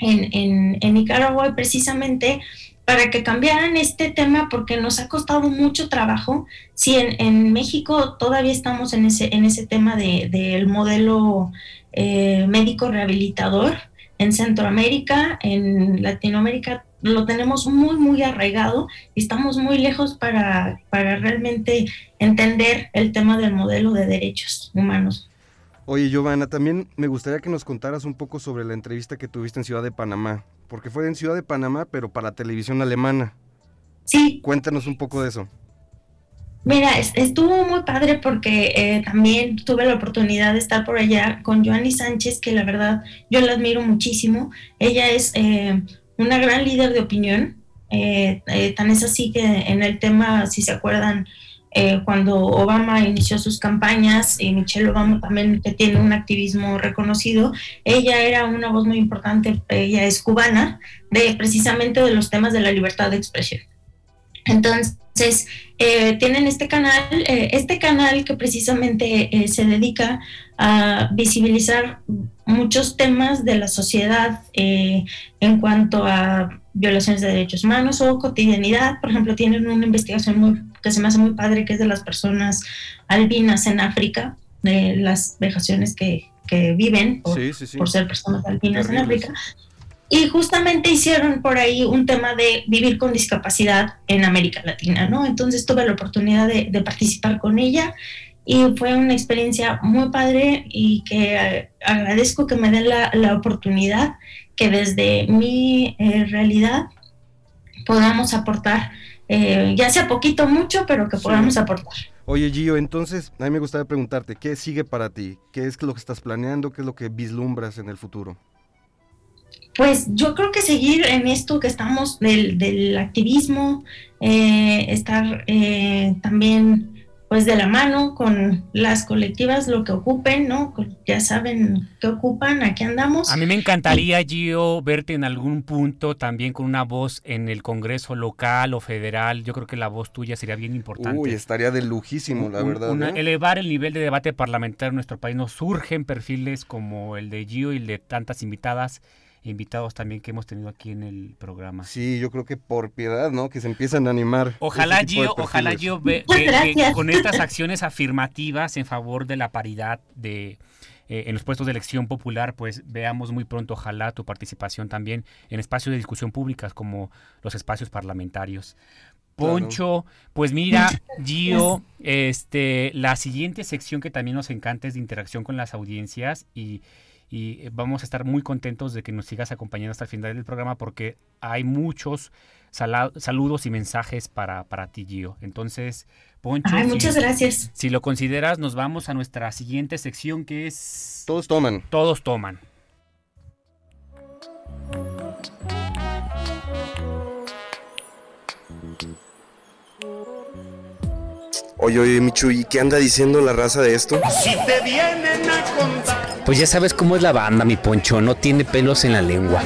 en, en, Nicaragua precisamente para que cambiaran este tema porque nos ha costado mucho trabajo. Si en, México todavía estamos en ese, en ese tema del de, modelo eh, médico rehabilitador, en Centroamérica, en Latinoamérica lo tenemos muy, muy arraigado y estamos muy lejos para, para realmente entender el tema del modelo de derechos humanos. Oye, Giovanna, también me gustaría que nos contaras un poco sobre la entrevista que tuviste en Ciudad de Panamá, porque fue en Ciudad de Panamá, pero para televisión alemana. Sí. Cuéntanos un poco de eso. Mira, estuvo muy padre porque eh, también tuve la oportunidad de estar por allá con Joanny Sánchez, que la verdad yo la admiro muchísimo. Ella es eh, una gran líder de opinión. Eh, tan es así que en el tema, si se acuerdan, cuando Obama inició sus campañas, y Michelle Obama también que tiene un activismo reconocido, ella era una voz muy importante, ella es cubana, de precisamente de los temas de la libertad de expresión. Entonces, eh, tienen este canal, eh, este canal que precisamente eh, se dedica a visibilizar muchos temas de la sociedad en cuanto a violaciones de derechos humanos o cotidianidad. Por ejemplo, tienen una investigación muy, que se me hace muy padre, que es de las personas albinas en África, de las vejaciones que, viven por, por, ser personas albinas en África. Y justamente hicieron por ahí un tema de vivir con discapacidad en América Latina, ¿no? Entonces tuve la oportunidad de, participar con ella y fue una experiencia muy padre y que eh, agradezco que me den la, oportunidad que desde mi eh, realidad podamos aportar, eh, ya sea poquito mucho, pero que podamos aportar. Oye Gio, entonces a mí me gustaría preguntarte, ¿qué sigue para ti? ¿Qué es lo que estás planeando? ¿Qué es lo que vislumbras en el futuro? Pues yo creo que seguir en esto que estamos del, del activismo, eh, estar eh, también pues de la mano con las colectivas, lo que ocupen, ¿no? Ya saben qué ocupan, aquí andamos. A mí me encantaría, Gio, verte en algún punto también con una voz en el Congreso local o federal. Yo creo que la voz tuya sería bien importante. Uy, estaría de lujísimo, la verdad. ¿eh? Elevar el nivel de debate parlamentario en nuestro país. Nos surgen perfiles como el de Gio y el de tantas invitadas invitados también que hemos tenido aquí en el programa. Sí, yo creo que por piedad, ¿no? Que se empiezan a animar. Ojalá yo, ojalá yo ve, con estas acciones afirmativas en favor de la paridad de eh, en los puestos de elección popular, pues veamos muy pronto, ojalá, tu participación también en espacios de discusión públicas como los espacios parlamentarios. Poncho, pues mira, Gio, este, la siguiente sección que también nos encanta es de interacción con las audiencias y y eh, vamos a estar muy contentos de que nos sigas acompañando hasta el final del programa porque hay muchos saludos y mensajes para, para ti, Gio. Entonces, Poncho. muchas gracias. Si lo consideras, nos vamos a nuestra siguiente sección que es... Todos toman. Todos toman. Oye, oye, Michu, ¿y qué anda diciendo la raza de esto? Si te vienen a contar. Pues ya sabes cómo es la banda, mi poncho. No tiene pelos en la lengua.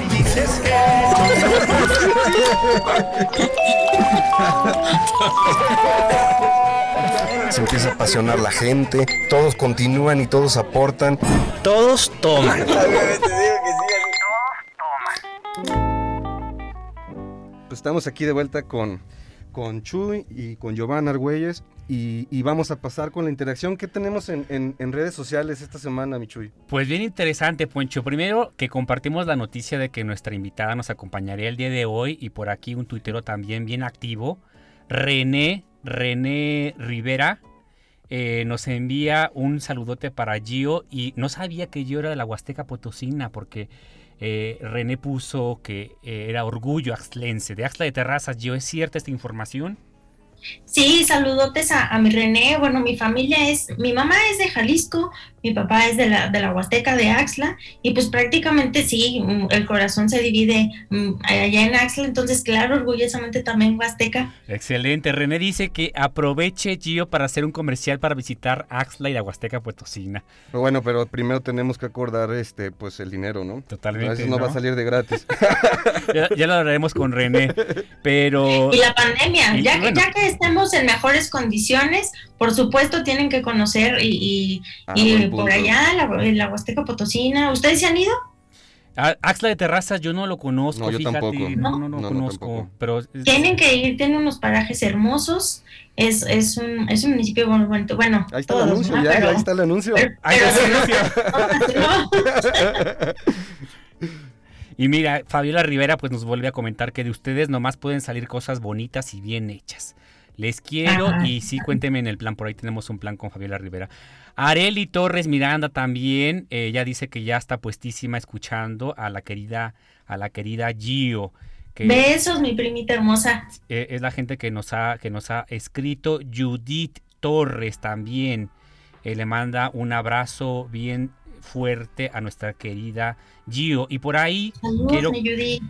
Se empieza a apasionar la gente, todos continúan y todos aportan. Todos toman. Pues estamos aquí de vuelta con, con Chuy y con Giovanna Argüelles y, vamos a pasar con la interacción que tenemos en, redes sociales esta semana, Michuy. Pues bien interesante, Poncho. Primero que compartimos la noticia de que nuestra invitada nos acompañaría el día de hoy y por aquí un tuitero también bien activo, René, René Rivera, eh, nos envía un saludote para Gio y no sabía que yo era de la Huasteca Potosina porque eh, René puso que eh, era orgullo axlense, de Axla de Terrazas. Gio, ¿es cierta esta información? Sí, saludotes a, mi René. Bueno, mi familia es, mi mamá es de Jalisco, mi papá es de la, de la Huasteca de Axla y pues prácticamente sí, mm, el corazón se divide mm, allá en Axla, entonces claro, orgullosamente también Huasteca. Excelente, René dice que aproveche Gio para hacer un comercial para visitar Axla y la Huasteca Potosina. Bueno, pero primero tenemos que acordar este pues el dinero, ¿no? Totalmente. Eso no, va a salir de gratis. ya, ya, lo hablaremos con René, pero... Y la pandemia, y, ya, bueno. ya que estemos en mejores condiciones, por supuesto tienen que conocer y, y, ah, y por allá, la, la Huasteca Potosina. ¿Ustedes se han ido? Axla de Terrazas yo no lo conozco, no, yo fíjate, tampoco. no, no, no, no conozco, pero es... tienen que ir, tienen unos parajes hermosos, es, es un es un municipio muy bonito, bueno, ahí está todos, el anuncio, ¿no? ya, Pero- ahí está el anuncio. pero- Ahí está el. Y mira, Fabiola Rivera pues nos vuelve a comentar que de ustedes nomás pueden salir cosas bonitas y bien hechas. Les quiero Ajá. y sí, cuénteme en el plan, por ahí tenemos un plan con Fabiola Rivera. Areli Torres Miranda también, eh, ella dice que ya está puestísima escuchando a la querida, a la querida Gio. Que Besos, mi primita hermosa. eh, es la gente que nos ha, que nos ha escrito. Judith Torres también eh, le manda un abrazo bien fuerte a nuestra querida Gio. Y por ahí quiero,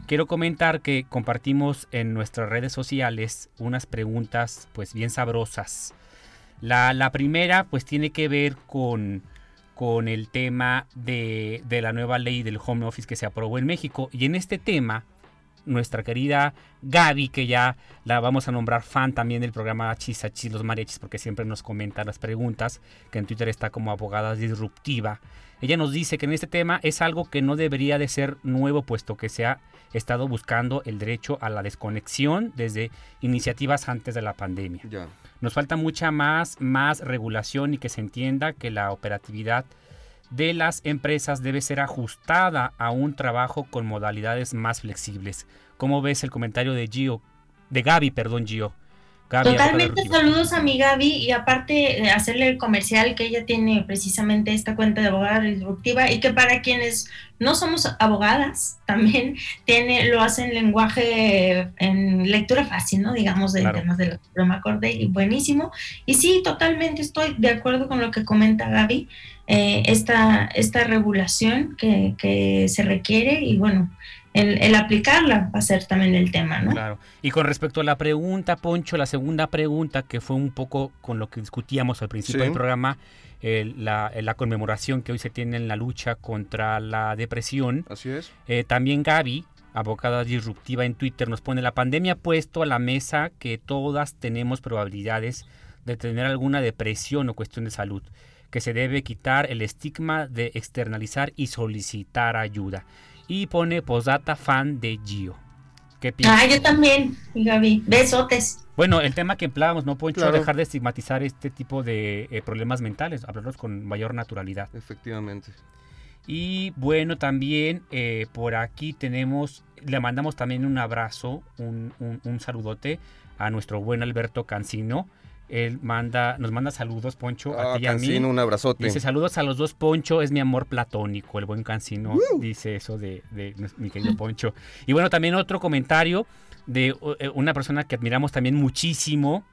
quiero comentar que compartimos en nuestras redes sociales unas preguntas pues bien sabrosas. La, primera pues tiene que ver con, con el tema de, de la nueva ley del home office que se aprobó en México. Y en este tema, nuestra querida Gaby, que ya la vamos a nombrar fan también del programa Achis Achis los mariachis, porque siempre nos comenta las preguntas, que en Twitter está como abogada disruptiva. Ella nos dice que en este tema es algo que no debería de ser nuevo, puesto que se ha estado buscando el derecho a la desconexión desde iniciativas antes de la pandemia. Ya. Nos falta mucha más, más regulación y que se entienda que la operatividad de las empresas debe ser ajustada a un trabajo con modalidades más flexibles. ¿Cómo ves el comentario de Gio? De Gaby, perdón, Gio. Gaby, Totalmente saludos a mi Gaby y aparte eh, hacerle el comercial que ella tiene precisamente esta cuenta de abogada disruptiva y que para quienes no somos abogadas también tiene lo hace en lenguaje en lectura fácil, ¿no? Digamos de Claro. temas de la Corte y buenísimo. Y sí, totalmente estoy de acuerdo con lo que comenta Gaby, eh, esta, esta regulación que, que se requiere y bueno, el, el aplicarla va a ser también el tema, ¿no? Claro. Y con respecto a la pregunta, Poncho, la segunda pregunta, que fue un poco con lo que discutíamos al principio Sí. del programa, eh, la, la conmemoración que hoy se tiene en la lucha contra la depresión. Así es. Eh, también Gaby, abogada disruptiva en Twitter, nos pone la pandemia ha puesto a la mesa que todas tenemos probabilidades de tener alguna depresión o cuestión de salud, que se debe quitar el estigma de externalizar y solicitar ayuda. Y pone posdata fan de Gio. ¿Qué piensas? Ah, yo también, Gaby. Besotes. Bueno, el tema que empleábamos, ¿no? Claro. Dejar de estigmatizar este tipo de eh, problemas mentales, hablarlos con mayor naturalidad. Efectivamente. Y bueno, también eh, por aquí tenemos, le mandamos también un abrazo, un, un- un saludote a nuestro buen Alberto Cancino. Él manda, nos manda saludos, Poncho, a Ah, ti y a mí. Cancino, un abrazote. Dice saludos a los dos, Poncho, es mi amor platónico, el buen Cancino dice eso de, mi querido Poncho. Y bueno, también otro comentario de eh, una persona que admiramos también muchísimo,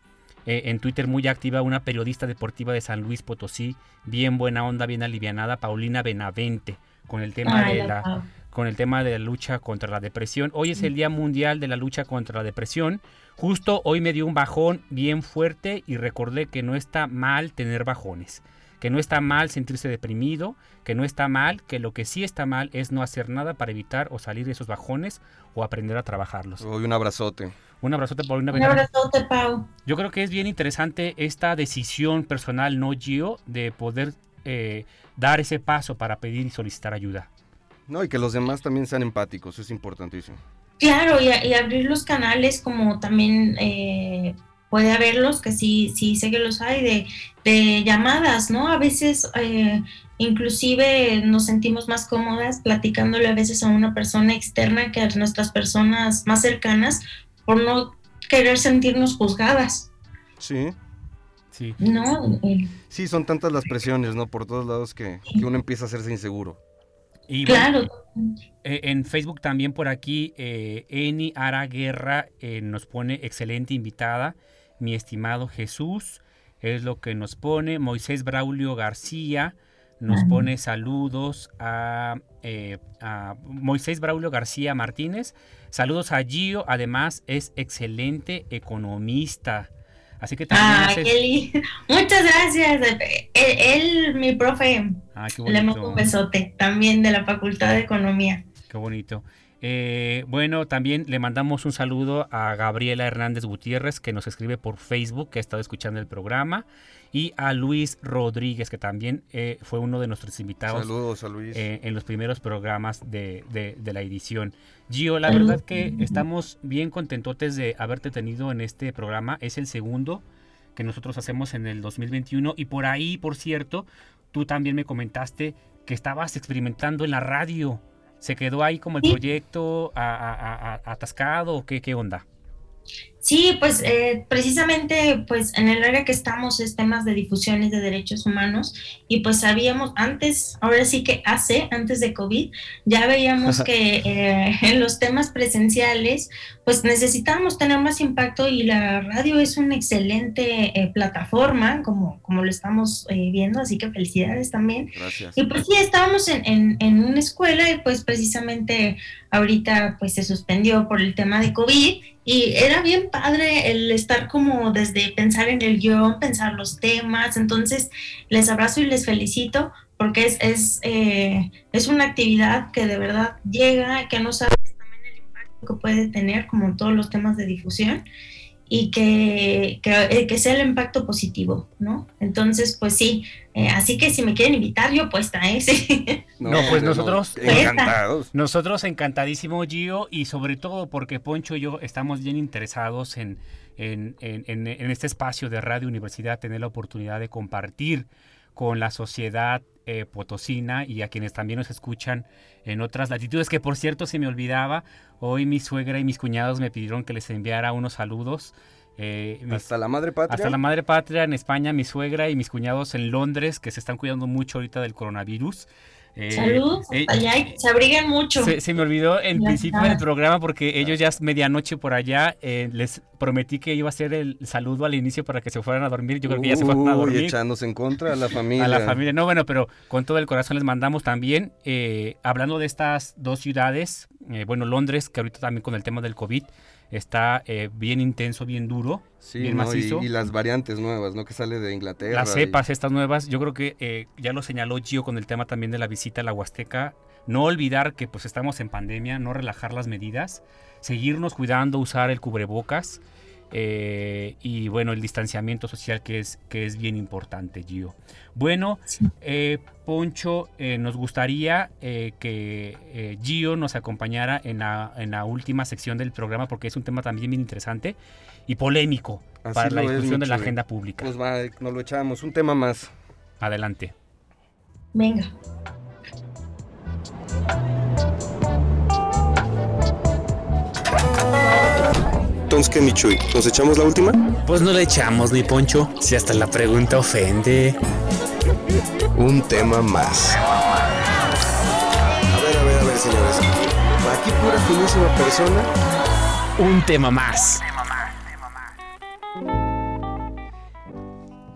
eh, en Twitter muy activa, una periodista deportiva de San Luis Potosí, bien buena onda, bien alivianada, Paulina Benavente, con el tema Ay, de la. Con el tema de la lucha contra la depresión. Hoy es el Día Mundial de la Lucha contra la Depresión. Justo hoy me dio un bajón bien fuerte y recordé que no está mal tener bajones, que no está mal sentirse deprimido, que no está mal, que lo que sí está mal es no hacer nada para evitar o salir de esos bajones o aprender a trabajarlos. Hoy un abrazote. Un abrazote por una Un abrazote, Pau. Yo creo que es bien interesante esta decisión personal, no Gio, de poder eh, dar ese paso para pedir y solicitar ayuda. No, y que los demás también sean empáticos, es importantísimo. Claro, y, a- y abrir los canales como también eh, puede haberlos, que sí, sí sé que los hay, de, de llamadas, ¿no? A veces eh, inclusive nos sentimos más cómodas platicándole a veces a una persona externa que a nuestras personas más cercanas por no querer sentirnos juzgadas, Sí. Sí. ¿no? El- Sí, son tantas las presiones, ¿no? Por todos lados que, que uno empieza a hacerse inseguro. Y bueno, claro, Eh, en Facebook también por aquí, eh, Eni Ara Guerra eh, nos pone excelente invitada, mi estimado Jesús, es lo que nos pone. Moisés Braulio García nos pone saludos a, eh, a, Moisés Braulio García Martínez. Saludos a Gio, además es excelente economista. Así que también. Ah, Kelly. Muchas gracias. Él, mi profe, ah, le mando un besote también de la Facultad de Economía. Qué bonito. Eh, bueno, también le mandamos un saludo a Gabriela Hernández Gutiérrez, que nos escribe por Facebook, que ha estado escuchando el programa, y a Luis Rodríguez, que también eh, fue uno de nuestros invitados. Saludos a Luis. Eh, en los primeros programas de, la edición. Gio, la verdad que estamos bien contentotes de haberte tenido en este programa. Es el segundo que nosotros hacemos en el 2021 y por ahí, por cierto, tú también me comentaste que estabas experimentando en la radio ¿Se quedó ahí como el proyecto atascado o qué, qué onda? Sí, pues eh, precisamente pues en el área que estamos es temas de difusiones de derechos humanos y pues sabíamos antes, ahora sí que hace, antes de COVID, ya veíamos que eh, en los temas presenciales pues necesitábamos tener más impacto y la radio es una excelente eh, plataforma como, como lo estamos viendo, así que felicidades también. Gracias. Y pues sí, estábamos en, en, en una escuela y pues precisamente ahorita pues se suspendió por el tema de COVID y era bien padre el estar como desde pensar en el guion, pensar los temas. Entonces, les abrazo y les felicito porque es, es, eh, es una actividad que de verdad llega, que no sabes también el impacto que puede tener, como todos los temas de difusión y que, que, que, sea el impacto positivo, ¿no? Entonces, pues sí, eh, así que si me quieren invitar, yo puesta, ¿eh? No, pues nosotros encantados. Nosotros encantadísimo, Gio, y sobre todo porque Poncho y yo estamos bien interesados en, en, en, en este espacio de Radio Universidad, tener la oportunidad de compartir con la sociedad eh, potosina y a quienes también nos escuchan en otras latitudes, que por cierto se me olvidaba, hoy mi suegra y mis cuñados me pidieron que les enviara unos saludos. Eh, hasta la madre patria. Hasta la madre patria en España, mi suegra y mis cuñados en Londres, que se están cuidando mucho ahorita del coronavirus. Eh, Saludos, eh, allá, se abriguen mucho. Se, me olvidó en principio del programa porque ellos ya es medianoche por allá. Eh, les prometí que iba a hacer el saludo al inicio para que se fueran a dormir. Yo creo que ya se fueron a dormir. echándose en contra a la familia. A la familia. No, bueno, pero con todo el corazón les mandamos también. hablando de estas dos ciudades, bueno, Londres, que ahorita también con el tema del COVID está eh, bien intenso, bien duro, bien macizo. Y, las variantes nuevas, ¿no? Que sale de Inglaterra. Las cepas estas nuevas, yo creo que eh, ya lo señaló Gio con el tema también de la visita a la Huasteca. No olvidar que pues estamos en pandemia, no relajar las medidas, seguirnos cuidando, usar el cubrebocas. Eh, y bueno, el distanciamiento social que es, que es bien importante, Gio. Bueno, eh, Poncho, eh, nos gustaría que Gio nos acompañara en la, en la, última sección del programa porque es un tema también bien interesante y polémico para la discusión de la agenda pública. Pues va, nos lo echamos, un tema más. Adelante. Venga. Entonces, ¿qué, Michuy? ¿Nos echamos la última? Pues no la echamos, ni Poncho. Si hasta la pregunta ofende. Un tema más. A ver, a ver, a ver, señores. Aquí pura finísima persona. Un tema más.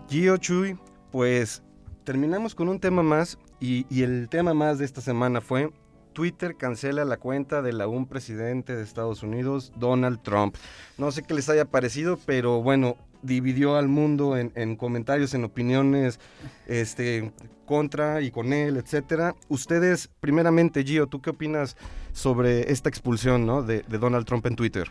Gio Chuy, pues terminamos con un tema más y, y el tema más de esta semana fue Twitter cancela la cuenta de la un presidente de Estados Unidos, Donald Trump. No sé qué les haya parecido, pero bueno, dividió al mundo en, comentarios, en opiniones, este, contra y con él, etcétera. Ustedes, primeramente, Gio, ¿tú qué opinas sobre esta expulsión de, de Donald Trump en Twitter?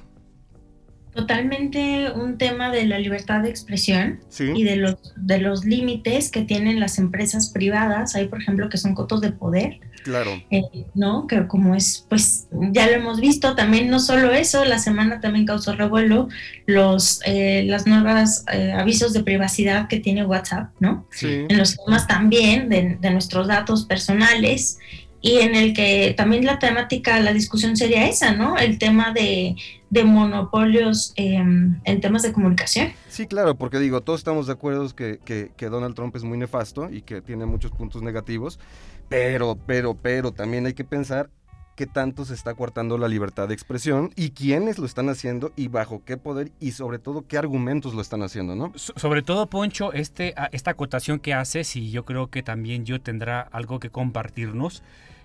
Totalmente un tema de la libertad de expresión y de los, de los límites que tienen las empresas privadas. Hay, por ejemplo, que son cotos de poder. Claro. Eh, ¿No? Que como es, pues ya lo hemos visto, también no solo eso, la semana también causó revuelo los eh, las nuevas eh, avisos de privacidad que tiene WhatsApp, ¿no? Sí. En los temas también de, de nuestros datos personales y en el que también la temática, la discusión sería esa, ¿no? El tema de, monopolios em, en temas de comunicación. Sí, claro, porque digo, todos estamos de acuerdo que, que, Donald Trump es muy nefasto y que tiene muchos puntos negativos, pero, pero, pero también hay que pensar qué tanto se está coartando la libertad de expresión y quiénes lo están haciendo y bajo qué poder y sobre todo qué argumentos lo están haciendo, ¿no? So- sobre todo, Poncho, este, a- esta acotación que haces, y yo creo que también yo tendrá algo que compartirnos,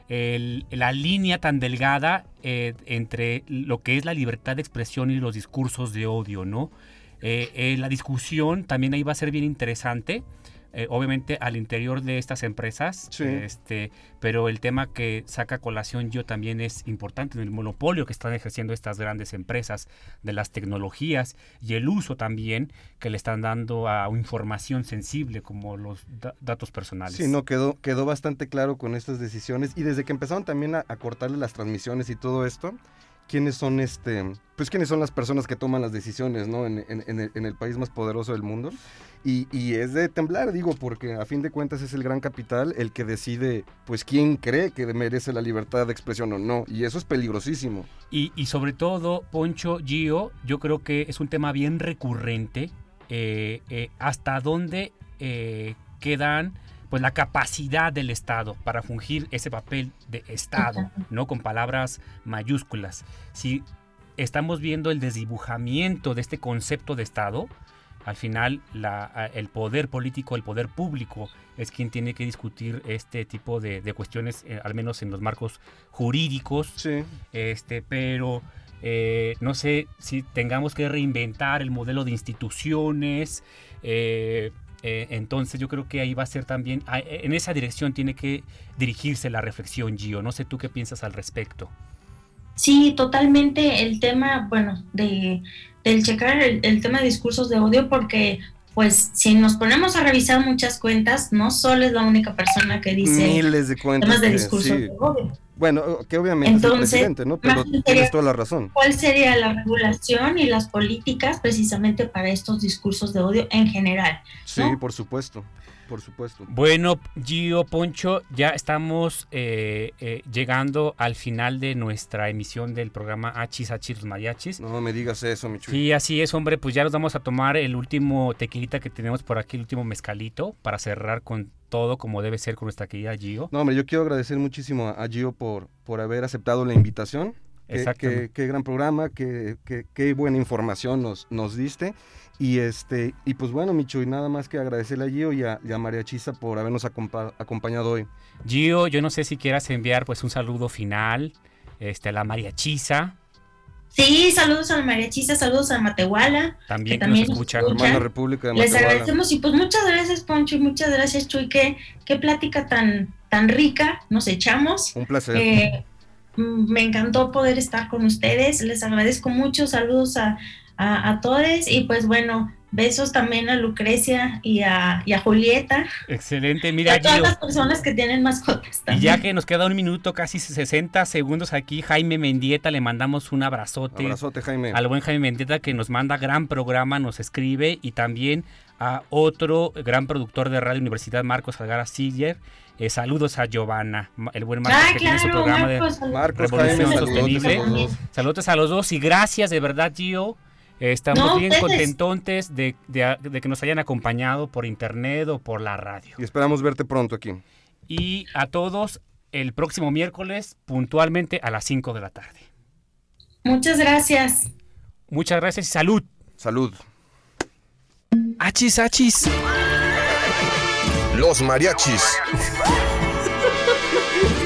la línea tan delgada eh, entre lo que es la libertad de expresión y los discursos de odio, ¿no? Eh, eh, la discusión también ahí va a ser bien interesante. Eh, obviamente al interior de estas empresas, Sí. este, pero el tema que saca colación yo también es importante, el monopolio que están ejerciendo estas grandes empresas de las tecnologías y el uso también que le están dando a información sensible como los da- datos personales. Sí, no, quedó, quedó bastante claro con estas decisiones y desde que empezaron también a, a cortarle las transmisiones y todo esto, quiénes son este, pues quiénes son las personas que toman las decisiones, ¿no? En, en- en el, en el país más poderoso del mundo. Y, y es de temblar, digo, porque a fin de cuentas es el gran capital el que decide, pues, quién cree que merece la libertad de expresión o no. Y eso es peligrosísimo. Y, y sobre todo, Poncho, Gio, yo creo que es un tema bien recurrente. eh, eh, hasta dónde eh, quedan pues la capacidad del Estado para fungir ese papel de Estado, no con palabras mayúsculas. Si estamos viendo el desdibujamiento de este concepto de Estado, al final la- el poder político, el poder público es quien tiene que discutir este tipo de, de cuestiones, eh, al menos en los marcos jurídicos. Sí. Este, pero eh, no sé si tengamos que reinventar el modelo de instituciones. eh, eh, entonces yo creo que ahí va a ser también, a- en esa dirección tiene que dirigirse la reflexión, Gio. No sé tú qué piensas al respecto. Sí, totalmente el tema, bueno, de, del checar el, el tema de discursos de odio, porque pues si nos ponemos a revisar muchas cuentas, no solo es la única persona que dice Miles de cuentas. temas de discursos sí. de odio. Bueno, que obviamente es el Entonces, presidente, ¿no? Pero tienes toda la razón. ¿Cuál sería la regulación y las políticas precisamente para estos discursos de odio en general? Sí, ¿no? por supuesto, por supuesto. Bueno, Gio, Poncho, ya estamos eh, eh, llegando al final de nuestra emisión del programa Hachis, Hachis, los Mariachis. No me digas eso, mi chuy. Sí, así es, hombre, pues ya nos vamos a tomar el último tequilita que tenemos por aquí, el último mezcalito, para cerrar con todo como debe ser con nuestra querida Gio. No, hombre, yo quiero agradecer muchísimo a Gio por, por haber aceptado la invitación. Qué, qué- qué gran programa, qué, qué- qué buena información nos, nos diste. Y este y pues bueno, Micho, y nada más que agradecerle a Gio y a, y a María Chisa por habernos acompa- acompañado hoy. Gio, yo no sé si quieras enviar pues un saludo final este, a la María Chisa, Sí, saludos a la mariachisa, saludos a Matehuala. también Que que, nos también nos escucha. escucha. Hermana República de Les agradecemos y pues muchas gracias Poncho y muchas gracias Chuy, qué, qué plática tan, tan rica nos echamos. Un placer. Eh, me encantó poder estar con ustedes, les agradezco mucho, saludos a, a, a todos y pues bueno, besos también a Lucrecia y a, y a Julieta Excelente, y mira a todas Gio. las personas que tienen mascotas Y ya que nos queda un minuto, casi 60 segundos aquí, Jaime Mendieta, le mandamos un abrazote. Abrazote, Jaime. Al buen Jaime Mendieta que nos manda gran programa, nos escribe y también a otro gran productor de Radio Universidad, Marcos Salgara Siller. Eh, saludos a Giovanna, el buen Marcos Ah, que tiene su programa de Marcos, Revolución Jaime, Sostenible. saludos a los dos. Saludos a los dos y gracias de verdad, Gio. Eh, estamos No, bien contentontes de, de- de que nos hayan acompañado por internet o por la radio. Y esperamos verte pronto aquí. Y a todos el próximo miércoles puntualmente a las 5 de la tarde. Muchas gracias. Muchas gracias y salud. Salud. Achis, achis. Los mariachis.